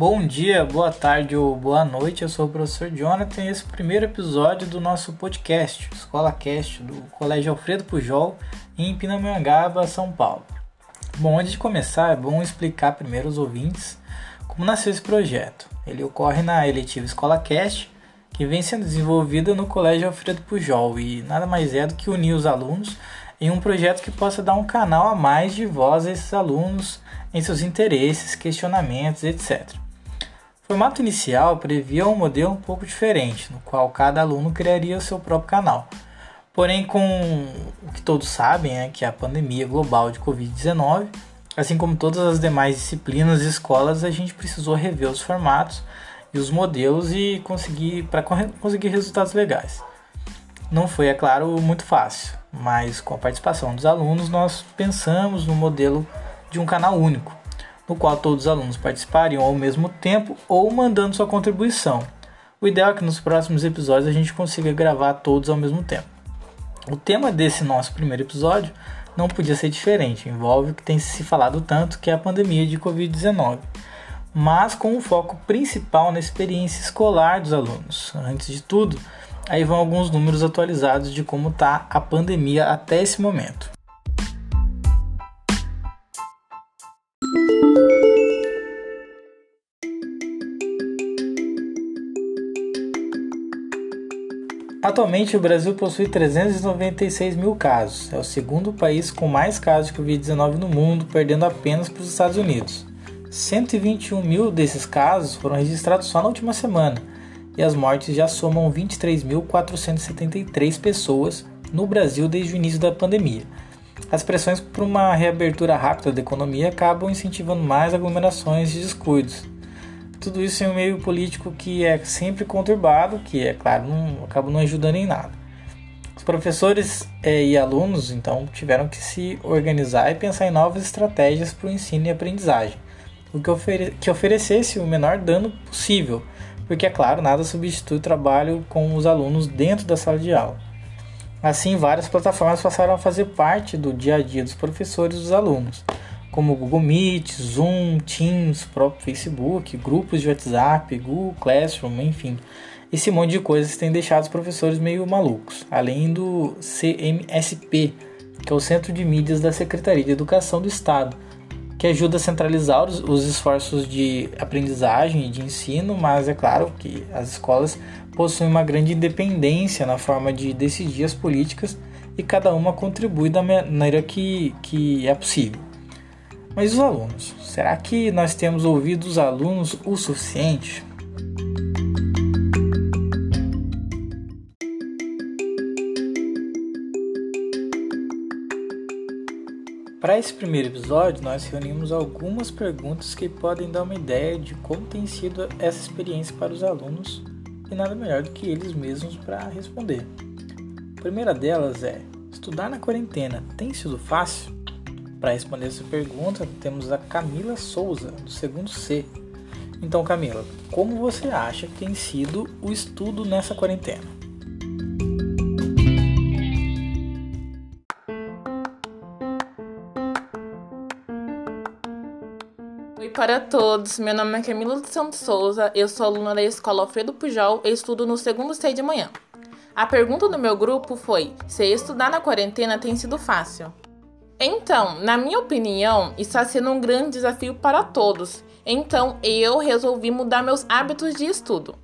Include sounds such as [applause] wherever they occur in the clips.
Bom dia, boa tarde ou boa noite. Eu sou o professor Jonathan e esse é o primeiro episódio do nosso podcast, Escola Cast, do Colégio Alfredo Pujol, em Pindamonhangaba, São Paulo. Bom, antes de começar, é bom explicar primeiro aos ouvintes como nasceu esse projeto. Ele ocorre na eletiva Escola Cast, que vem sendo desenvolvida no Colégio Alfredo Pujol e nada mais é do que unir os alunos em um projeto que possa dar um canal a mais de voz a esses alunos em seus interesses, questionamentos, etc. O formato inicial previa um modelo um pouco diferente, no qual cada aluno criaria o seu próprio canal. Porém, com o que todos sabem, é que a pandemia global de Covid-19, assim como todas as demais disciplinas e escolas, a gente precisou rever os formatos e os modelos e conseguir para conseguir resultados legais. Não foi, é claro, muito fácil, mas com a participação dos alunos nós pensamos no modelo de um canal único, no qual todos os alunos participariam ao mesmo tempo ou mandando sua contribuição. O ideal é que nos próximos episódios a gente consiga gravar todos ao mesmo tempo. O tema desse nosso primeiro episódio não podia ser diferente, envolve o que tem se falado tanto, que é a pandemia de Covid-19 mas com um foco principal na experiência escolar dos alunos. Antes de tudo, aí vão alguns números atualizados de como está a pandemia até esse momento. Atualmente, o Brasil possui 396 mil casos. É o segundo país com mais casos de Covid-19 no mundo, perdendo apenas para os Estados Unidos. 121 mil desses casos foram registrados só na última semana e as mortes já somam 23.473 pessoas no Brasil desde o início da pandemia. As pressões por uma reabertura rápida da economia acabam incentivando mais aglomerações e descuidos. Tudo isso em um meio político que é sempre conturbado, que é claro, não, acaba não ajudando em nada. Os professores eh, e alunos então tiveram que se organizar e pensar em novas estratégias para o ensino e aprendizagem o que, ofere que oferecesse o menor dano possível, porque, é claro, nada substitui o trabalho com os alunos dentro da sala de aula. Assim, várias plataformas passaram a fazer parte do dia a dia dos professores e dos alunos, como Google Meet, Zoom, Teams, próprio Facebook, grupos de WhatsApp, Google Classroom, enfim. Esse monte de coisas tem deixado os professores meio malucos, além do CMSP, que é o Centro de Mídias da Secretaria de Educação do Estado, que ajuda a centralizar os, os esforços de aprendizagem e de ensino, mas é claro que as escolas possuem uma grande independência na forma de decidir as políticas e cada uma contribui da maneira que, que é possível. Mas os alunos? Será que nós temos ouvido os alunos o suficiente? Para esse primeiro episódio, nós reunimos algumas perguntas que podem dar uma ideia de como tem sido essa experiência para os alunos e nada melhor do que eles mesmos para responder. A primeira delas é: estudar na quarentena tem sido fácil? Para responder essa pergunta, temos a Camila Souza, do segundo C. Então, Camila, como você acha que tem sido o estudo nessa quarentena? para todos, meu nome é Camila Santos Souza, eu sou aluna da Escola Alfredo Pujol e estudo no segundo C de manhã. A pergunta do meu grupo foi se estudar na quarentena tem sido fácil. Então, na minha opinião, está sendo um grande desafio para todos, então eu resolvi mudar meus hábitos de estudo.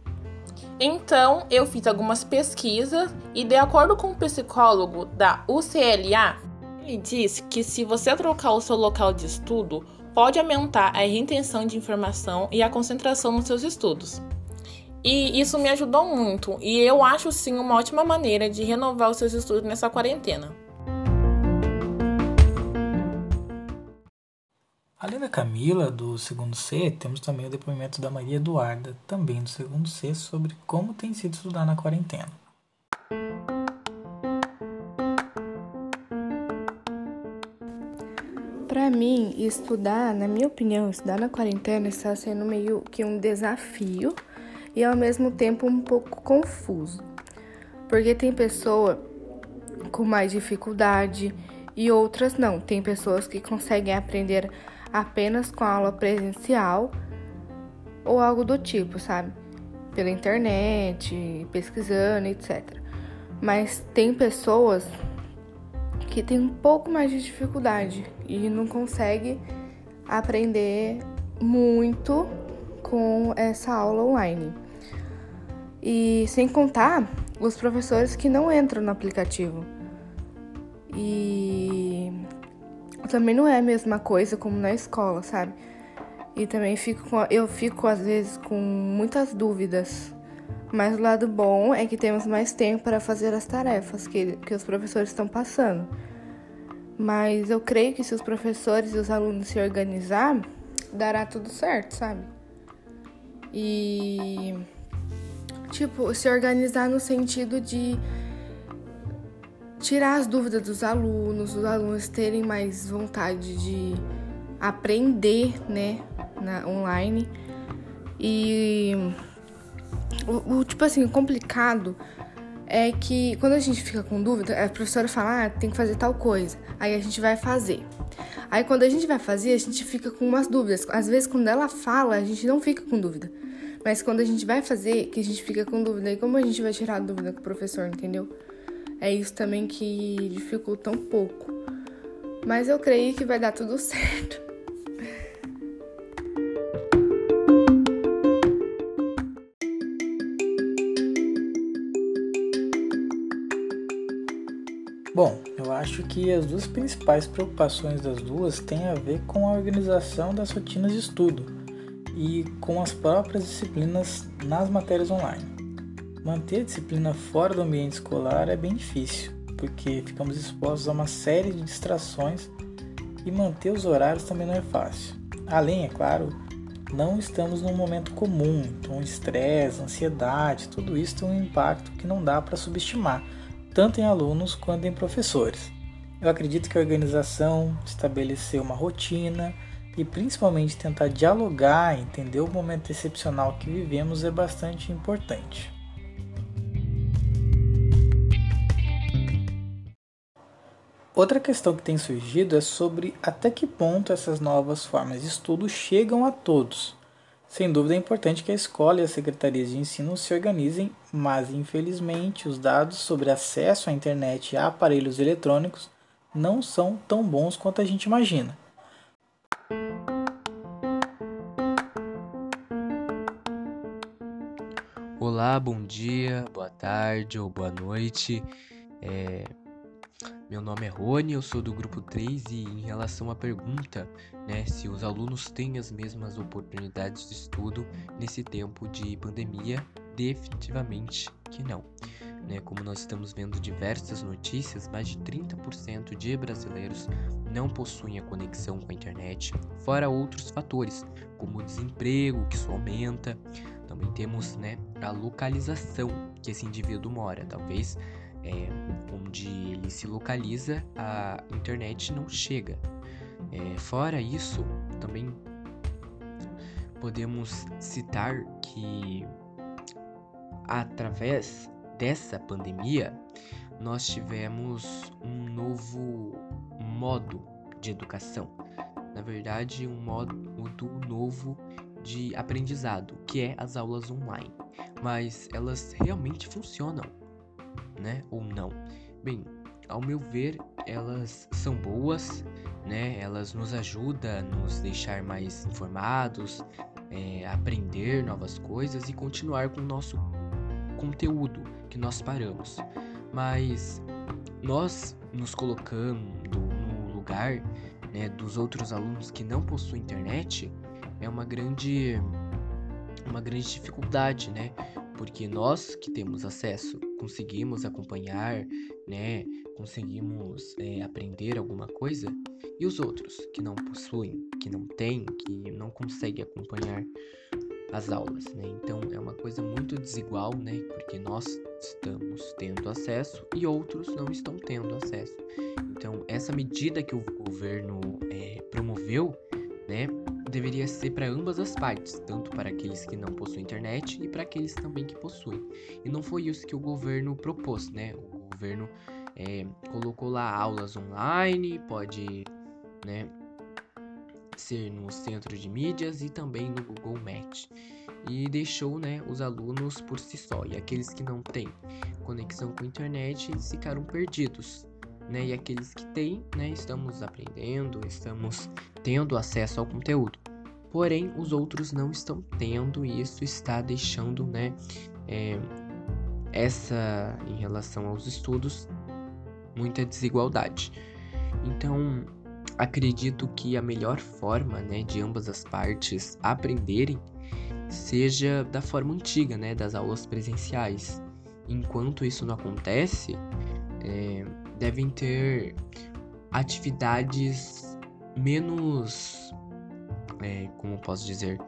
Então, eu fiz algumas pesquisas e, de acordo com o psicólogo da UCLA, ele disse que se você trocar o seu local de estudo, pode aumentar a retenção de informação e a concentração nos seus estudos. E isso me ajudou muito, e eu acho sim uma ótima maneira de renovar os seus estudos nessa quarentena. Além da Camila, do segundo C, temos também o depoimento da Maria Eduarda, também do segundo C, sobre como tem sido estudar na quarentena. Para mim, estudar, na minha opinião, estudar na quarentena está sendo meio que um desafio e ao mesmo tempo um pouco confuso. Porque tem pessoa com mais dificuldade e outras não. Tem pessoas que conseguem aprender apenas com aula presencial ou algo do tipo, sabe? Pela internet, pesquisando, etc. Mas tem pessoas que têm um pouco mais de dificuldade e não consegue aprender muito com essa aula online. E sem contar os professores que não entram no aplicativo. E também não é a mesma coisa como na escola, sabe? E também fico com, eu fico às vezes com muitas dúvidas. Mas o lado bom é que temos mais tempo para fazer as tarefas que, que os professores estão passando. Mas eu creio que se os professores e os alunos se organizar, dará tudo certo, sabe? E tipo, se organizar no sentido de tirar as dúvidas dos alunos, os alunos terem mais vontade de aprender, né, na online. E o, o tipo assim, complicado é que quando a gente fica com dúvida, a professora fala, ah, tem que fazer tal coisa. Aí a gente vai fazer. Aí quando a gente vai fazer, a gente fica com umas dúvidas. Às vezes quando ela fala, a gente não fica com dúvida. Mas quando a gente vai fazer, que a gente fica com dúvida. E como a gente vai tirar a dúvida com o professor, entendeu? É isso também que dificulta um pouco. Mas eu creio que vai dar tudo [laughs] certo. Bom, eu acho que as duas principais preocupações das duas têm a ver com a organização das rotinas de estudo e com as próprias disciplinas nas matérias online. Manter a disciplina fora do ambiente escolar é bem difícil, porque ficamos expostos a uma série de distrações e manter os horários também não é fácil. Além, é claro, não estamos num momento comum, então estresse, ansiedade, tudo isso tem um impacto que não dá para subestimar tanto em alunos quanto em professores. Eu acredito que a organização, estabelecer uma rotina e principalmente tentar dialogar, entender o momento excepcional que vivemos é bastante importante. Outra questão que tem surgido é sobre até que ponto essas novas formas de estudo chegam a todos. Sem dúvida é importante que a escola e as secretarias de ensino se organizem, mas infelizmente os dados sobre acesso à internet e a aparelhos eletrônicos não são tão bons quanto a gente imagina. Olá, bom dia, boa tarde ou boa noite. É, meu nome é Rony, eu sou do grupo 3 e em relação à pergunta, né, se os alunos têm as mesmas oportunidades de estudo nesse tempo de pandemia, definitivamente que não. Né, como nós estamos vendo diversas notícias, mais de 30% de brasileiros não possuem a conexão com a internet, fora outros fatores, como o desemprego, que isso aumenta. Também temos né, a localização que esse indivíduo mora. Talvez é, onde ele se localiza, a internet não chega. É, fora isso, também podemos citar que através dessa pandemia nós tivemos um novo modo de educação. Na verdade, um modo novo de aprendizado, que é as aulas online. Mas elas realmente funcionam né? Ou não. Bem, ao meu ver, elas são boas, né? Elas nos ajudam a nos deixar mais informados, é, aprender novas coisas e continuar com o nosso conteúdo que nós paramos. Mas nós nos colocando no lugar né, dos outros alunos que não possuem internet é uma grande uma grande dificuldade, né? porque nós que temos acesso conseguimos acompanhar, né? Conseguimos é, aprender alguma coisa e os outros que não possuem, que não têm, que não conseguem acompanhar as aulas, né? Então é uma coisa muito desigual, né? Porque nós estamos tendo acesso e outros não estão tendo acesso. Então essa medida que o governo é, promoveu, né? Deveria ser para ambas as partes, tanto para aqueles que não possuem internet e para aqueles também que possuem. E não foi isso que o governo propôs, né? O governo é, colocou lá aulas online, pode, né, ser no centro de mídias e também no Google Meet. E deixou né, os alunos por si só. E aqueles que não têm conexão com a internet, eles ficaram perdidos. Né? E aqueles que têm, né, estamos aprendendo, estamos tendo acesso ao conteúdo. Porém, os outros não estão tendo e isso está deixando, né, é, essa em relação aos estudos muita desigualdade. Então, acredito que a melhor forma, né, de ambas as partes aprenderem seja da forma antiga, né, das aulas presenciais. Enquanto isso não acontece, é, devem ter atividades menos, é, como posso dizer,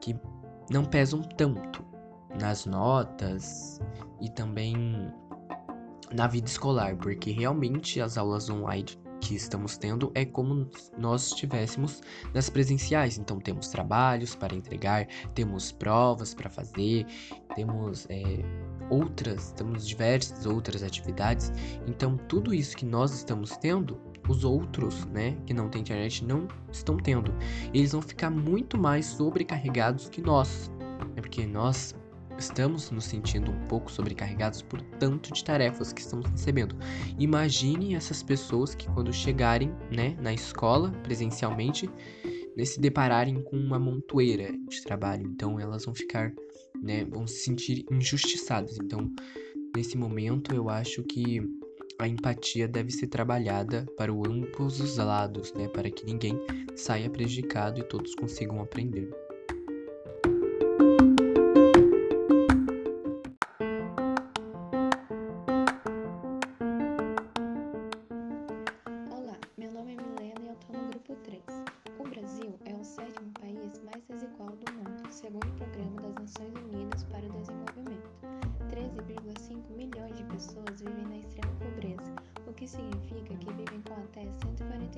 que não pesam tanto nas notas e também na vida escolar, porque realmente as aulas online que estamos tendo é como nós estivéssemos nas presenciais. Então temos trabalhos para entregar, temos provas para fazer, temos é, outras, temos diversas outras atividades. Então tudo isso que nós estamos tendo, os outros, né, que não têm internet não estão tendo. Eles vão ficar muito mais sobrecarregados que nós, né, porque nós Estamos nos sentindo um pouco sobrecarregados por tanto de tarefas que estamos recebendo. Imagine essas pessoas que quando chegarem, né, na escola presencialmente, se depararem com uma montoeira de trabalho. Então elas vão ficar, né, vão se sentir injustiçadas. Então, nesse momento eu acho que a empatia deve ser trabalhada para ambos os lados, né, para que ninguém saia prejudicado e todos consigam aprender.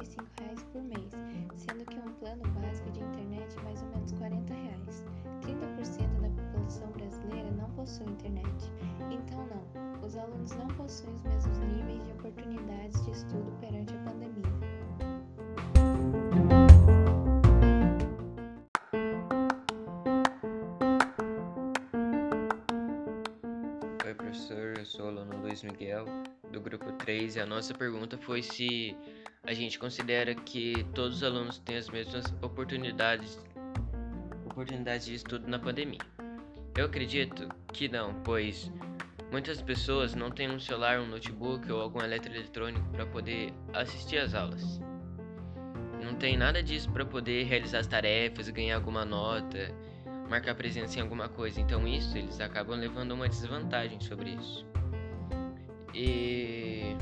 Reais por mês, sendo que um plano básico de internet é mais ou menos 40 reais. 30% da população brasileira não possui internet. Então não, os alunos não possuem os mesmos níveis de oportunidades de estudo perante a pandemia. Oi, professor, eu sou o aluno Luiz Miguel do grupo 3 e a nossa pergunta foi se a gente considera que todos os alunos têm as mesmas oportunidades oportunidades de estudo na pandemia. Eu acredito que não, pois muitas pessoas não têm um celular, um notebook ou algum eletroeletrônico para poder assistir às aulas. Não tem nada disso para poder realizar as tarefas, ganhar alguma nota, marcar presença em alguma coisa. Então isso eles acabam levando uma desvantagem sobre isso. E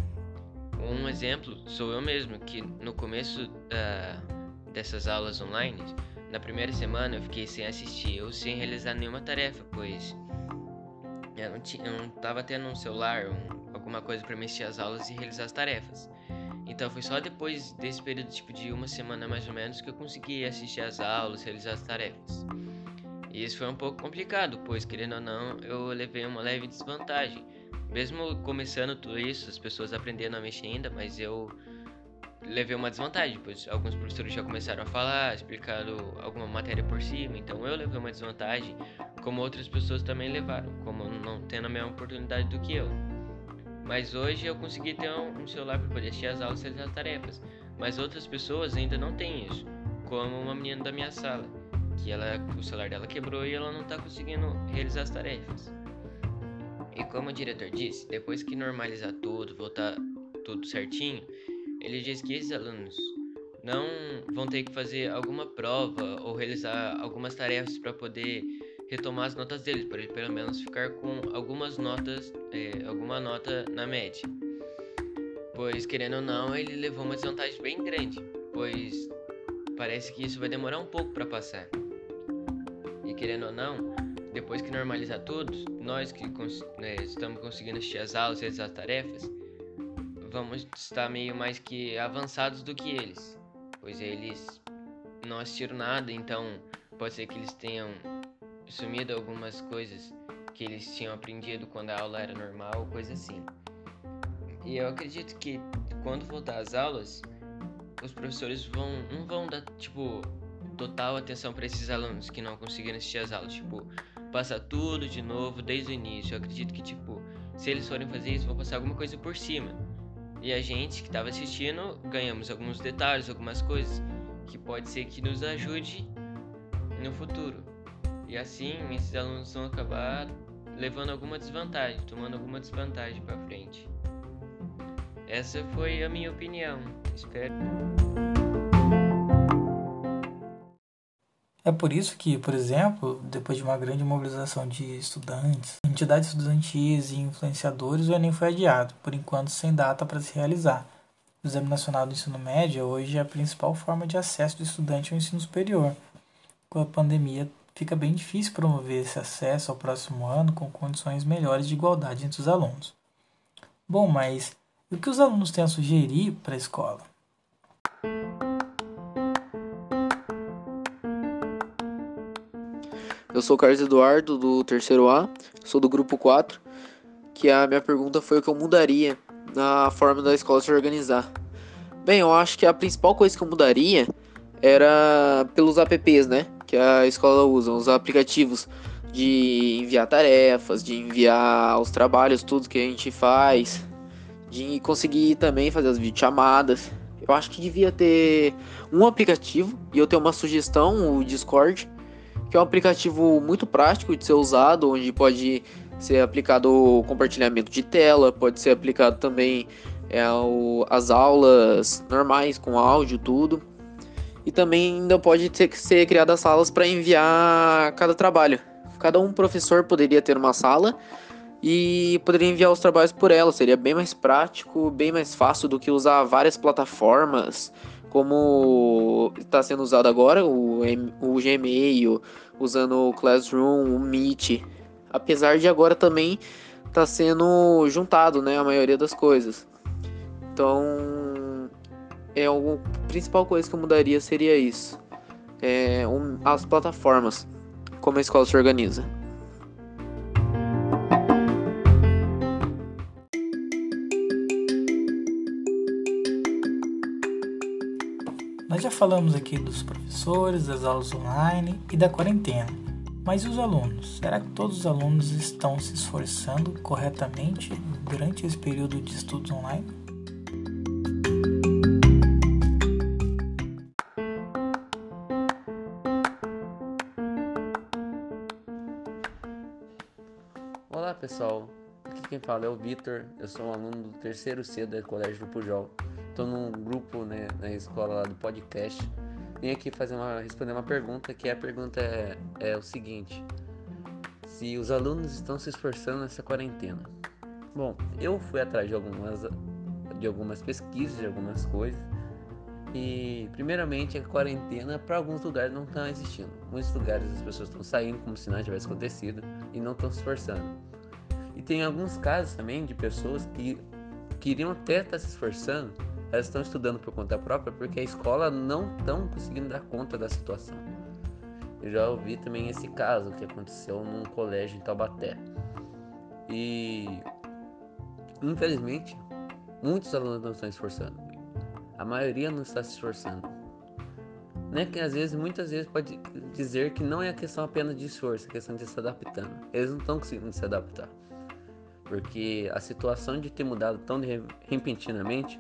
um exemplo sou eu mesmo, que no começo uh, dessas aulas online, na primeira semana eu fiquei sem assistir ou sem realizar nenhuma tarefa, pois eu não, tinha, eu não tava tendo um celular, um, alguma coisa para mexer as aulas e realizar as tarefas. Então foi só depois desse período tipo de uma semana mais ou menos que eu consegui assistir as aulas, realizar as tarefas. E isso foi um pouco complicado, pois querendo ou não, eu levei uma leve desvantagem mesmo começando tudo isso, as pessoas aprendendo a mexer ainda, mas eu levei uma desvantagem, pois alguns professores já começaram a falar, explicando alguma matéria por cima, então eu levei uma desvantagem, como outras pessoas também levaram, como não tendo a mesma oportunidade do que eu. Mas hoje eu consegui ter um celular para poder assistir as aulas e realizar as tarefas, mas outras pessoas ainda não têm isso, como uma menina da minha sala, que ela, o celular dela quebrou e ela não está conseguindo realizar as tarefas. E como o diretor disse, depois que normalizar tudo, voltar tudo certinho, ele diz que esses alunos não vão ter que fazer alguma prova ou realizar algumas tarefas para poder retomar as notas deles, para ele pelo menos ficar com algumas notas, é, alguma nota na média. Pois querendo ou não, ele levou uma desvantagem bem grande, pois parece que isso vai demorar um pouco para passar. E querendo ou não, depois que normalizar tudo, nós que né, estamos conseguindo assistir as aulas e as tarefas, vamos estar meio mais que avançados do que eles, pois eles não assistiram nada, então pode ser que eles tenham sumido algumas coisas que eles tinham aprendido quando a aula era normal, coisa assim. E eu acredito que quando voltar às aulas, os professores vão não vão dar tipo total atenção para esses alunos que não conseguiram assistir as aulas, tipo, passar tudo de novo desde o início. Eu acredito que tipo, se eles forem fazer isso, vão passar alguma coisa por cima. E a gente que estava assistindo, ganhamos alguns detalhes, algumas coisas que pode ser que nos ajude no futuro. E assim, esses alunos vão acabar levando alguma desvantagem, tomando alguma desvantagem para frente. Essa foi a minha opinião. Espero. É por isso que, por exemplo, depois de uma grande mobilização de estudantes, entidades estudantis e influenciadores, o Enem foi adiado, por enquanto sem data para se realizar. O Exame Nacional do Ensino Médio hoje é a principal forma de acesso do estudante ao ensino superior. Com a pandemia, fica bem difícil promover esse acesso ao próximo ano com condições melhores de igualdade entre os alunos. Bom, mas o que os alunos têm a sugerir para a escola? Eu sou o Carlos Eduardo, do terceiro A, sou do grupo 4, que a minha pergunta foi o que eu mudaria na forma da escola se organizar. Bem, eu acho que a principal coisa que eu mudaria era pelos apps, né? Que a escola usa, os aplicativos de enviar tarefas, de enviar os trabalhos, tudo que a gente faz, de conseguir também fazer as videochamadas. Eu acho que devia ter um aplicativo e eu tenho uma sugestão, o Discord, que é um aplicativo muito prático de ser usado, onde pode ser aplicado o compartilhamento de tela, pode ser aplicado também é, o, as aulas normais com áudio, tudo. E também ainda pode ter ser criadas salas para enviar cada trabalho. Cada um professor poderia ter uma sala e poderia enviar os trabalhos por ela. Seria bem mais prático, bem mais fácil do que usar várias plataformas como está sendo usado agora, o, o Gmail, usando o Classroom, o Meet, apesar de agora também tá sendo juntado, né, a maioria das coisas. Então, é a principal coisa que eu mudaria seria isso, é, um, as plataformas, como a escola se organiza. Nós já falamos aqui dos professores, das aulas online e da quarentena. Mas e os alunos? Será que todos os alunos estão se esforçando corretamente durante esse período de estudos online? Olá pessoal, aqui quem fala é o Vitor, eu sou um aluno do terceiro C do Colégio do Pujol estou num grupo né, na escola lá do podcast. Vim aqui fazer uma, responder uma pergunta, que a pergunta é, é o seguinte: se os alunos estão se esforçando nessa quarentena. Bom, eu fui atrás de algumas, de algumas pesquisas, de algumas coisas. E, primeiramente, a quarentena para alguns lugares não está existindo. Muitos lugares as pessoas estão saindo como se nada tivesse acontecido e não estão se esforçando. E tem alguns casos também de pessoas que queriam até estar tá se esforçando, elas estão estudando por conta própria porque a escola não estão conseguindo dar conta da situação. Eu já ouvi também esse caso que aconteceu num colégio em Taubaté. E infelizmente, muitos alunos não estão se esforçando. A maioria não está se esforçando. Né? Que às vezes, muitas vezes pode dizer que não é a questão apenas de esforço, é questão de se adaptando. Eles não estão conseguindo se adaptar. Porque a situação de ter mudado tão repentinamente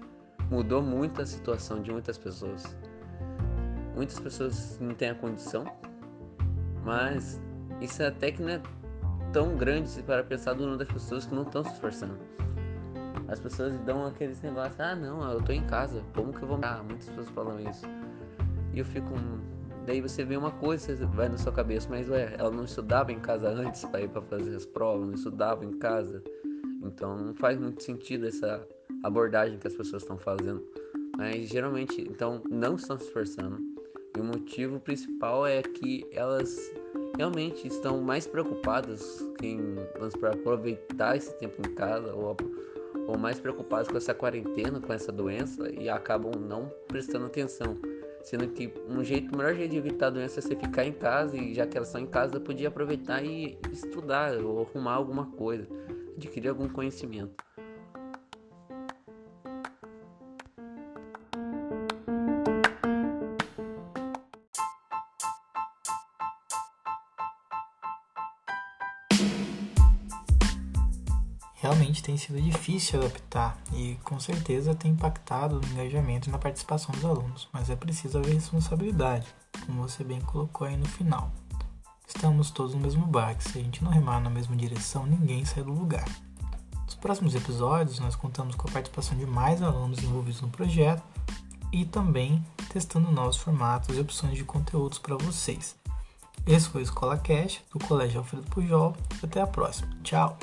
mudou muito a situação de muitas pessoas. Muitas pessoas não têm a condição, mas isso até que não é tão grande para pensar do número das pessoas que não estão se esforçando. As pessoas dão aqueles negócios, ah não, eu tô em casa, como que eu vou. Ah, muitas pessoas falam isso. E eu fico. Daí você vê uma coisa, vai na sua cabeça, mas ué, ela não estudava em casa antes para ir para fazer as provas, não estudava em casa. Então não faz muito sentido essa abordagem que as pessoas estão fazendo. Mas geralmente, então, não estão se esforçando. E o motivo principal é que elas realmente estão mais preocupadas em para aproveitar esse tempo em casa ou, ou mais preocupadas com essa quarentena, com essa doença e acabam não prestando atenção. Sendo que um jeito, o melhor jeito de evitar a doença é você ficar em casa e já que elas estão em casa, podia aproveitar e estudar ou arrumar alguma coisa, adquirir algum conhecimento. Realmente tem sido difícil adaptar e com certeza tem impactado no engajamento e na participação dos alunos, mas é preciso haver responsabilidade, como você bem colocou aí no final. Estamos todos no mesmo barco, se a gente não remar na mesma direção, ninguém sai do lugar. Nos próximos episódios, nós contamos com a participação de mais alunos envolvidos no projeto e também testando novos formatos e opções de conteúdos para vocês. Esse foi o Escola Cash do Colégio Alfredo Pujol. Até a próxima. Tchau!